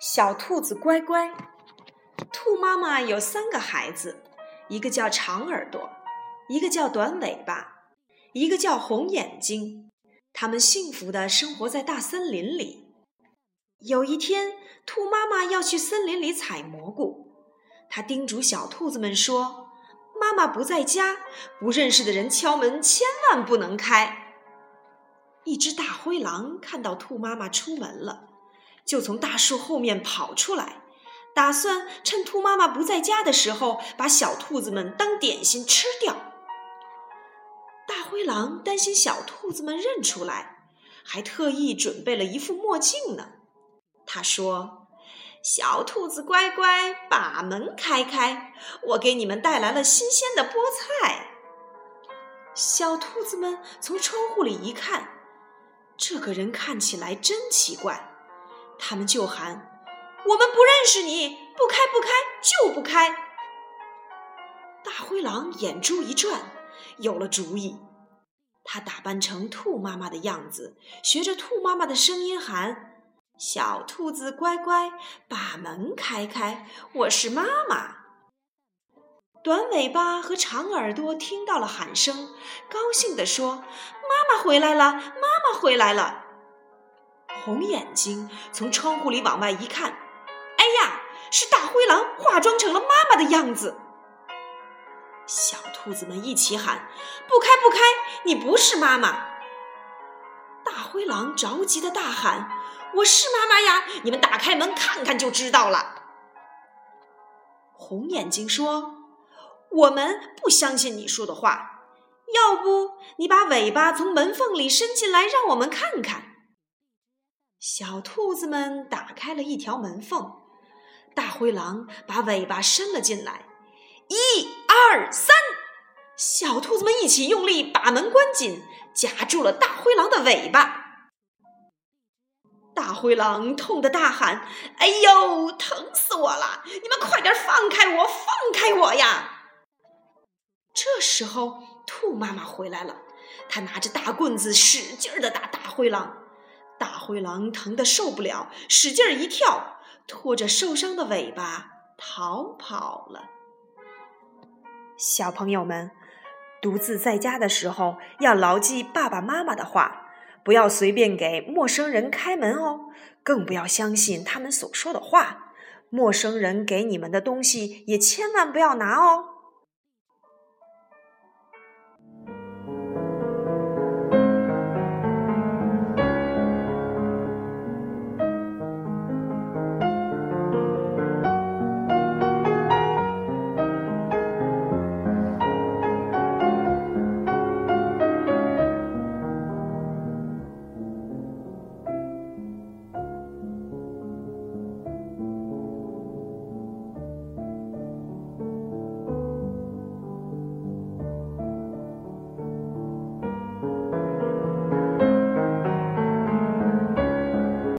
小兔子乖乖，兔妈妈有三个孩子，一个叫长耳朵，一个叫短尾巴，一个叫红眼睛。他们幸福的生活在大森林里。有一天，兔妈妈要去森林里采蘑菇，她叮嘱小兔子们说：“妈妈不在家，不认识的人敲门千万不能开。”一只大灰狼看到兔妈妈出门了。就从大树后面跑出来，打算趁兔妈妈不在家的时候，把小兔子们当点心吃掉。大灰狼担心小兔子们认出来，还特意准备了一副墨镜呢。他说：“小兔子乖乖，把门开开，我给你们带来了新鲜的菠菜。”小兔子们从窗户里一看，这个人看起来真奇怪。他们就喊：“我们不认识你，不开不开就不开！”大灰狼眼珠一转，有了主意。他打扮成兔妈妈的样子，学着兔妈妈的声音喊：“小兔子乖乖，把门开开，我是妈妈。”短尾巴和长耳朵听到了喊声，高兴地说：“妈妈回来了，妈妈回来了！”红眼睛从窗户里往外一看，哎呀，是大灰狼化妆成了妈妈的样子。小兔子们一起喊：“不开，不开！你不是妈妈！”大灰狼着急的大喊：“我是妈妈呀！你们打开门看看就知道了。”红眼睛说：“我们不相信你说的话，要不你把尾巴从门缝里伸进来，让我们看看。”小兔子们打开了一条门缝，大灰狼把尾巴伸了进来。一二三，小兔子们一起用力把门关紧，夹住了大灰狼的尾巴。大灰狼痛得大喊：“哎呦，疼死我了！你们快点放开我，放开我呀！”这时候，兔妈妈回来了，她拿着大棍子使劲儿的打大灰狼。大灰狼疼得受不了，使劲儿一跳，拖着受伤的尾巴逃跑了。小朋友们，独自在家的时候要牢记爸爸妈妈的话，不要随便给陌生人开门哦，更不要相信他们所说的话。陌生人给你们的东西也千万不要拿哦。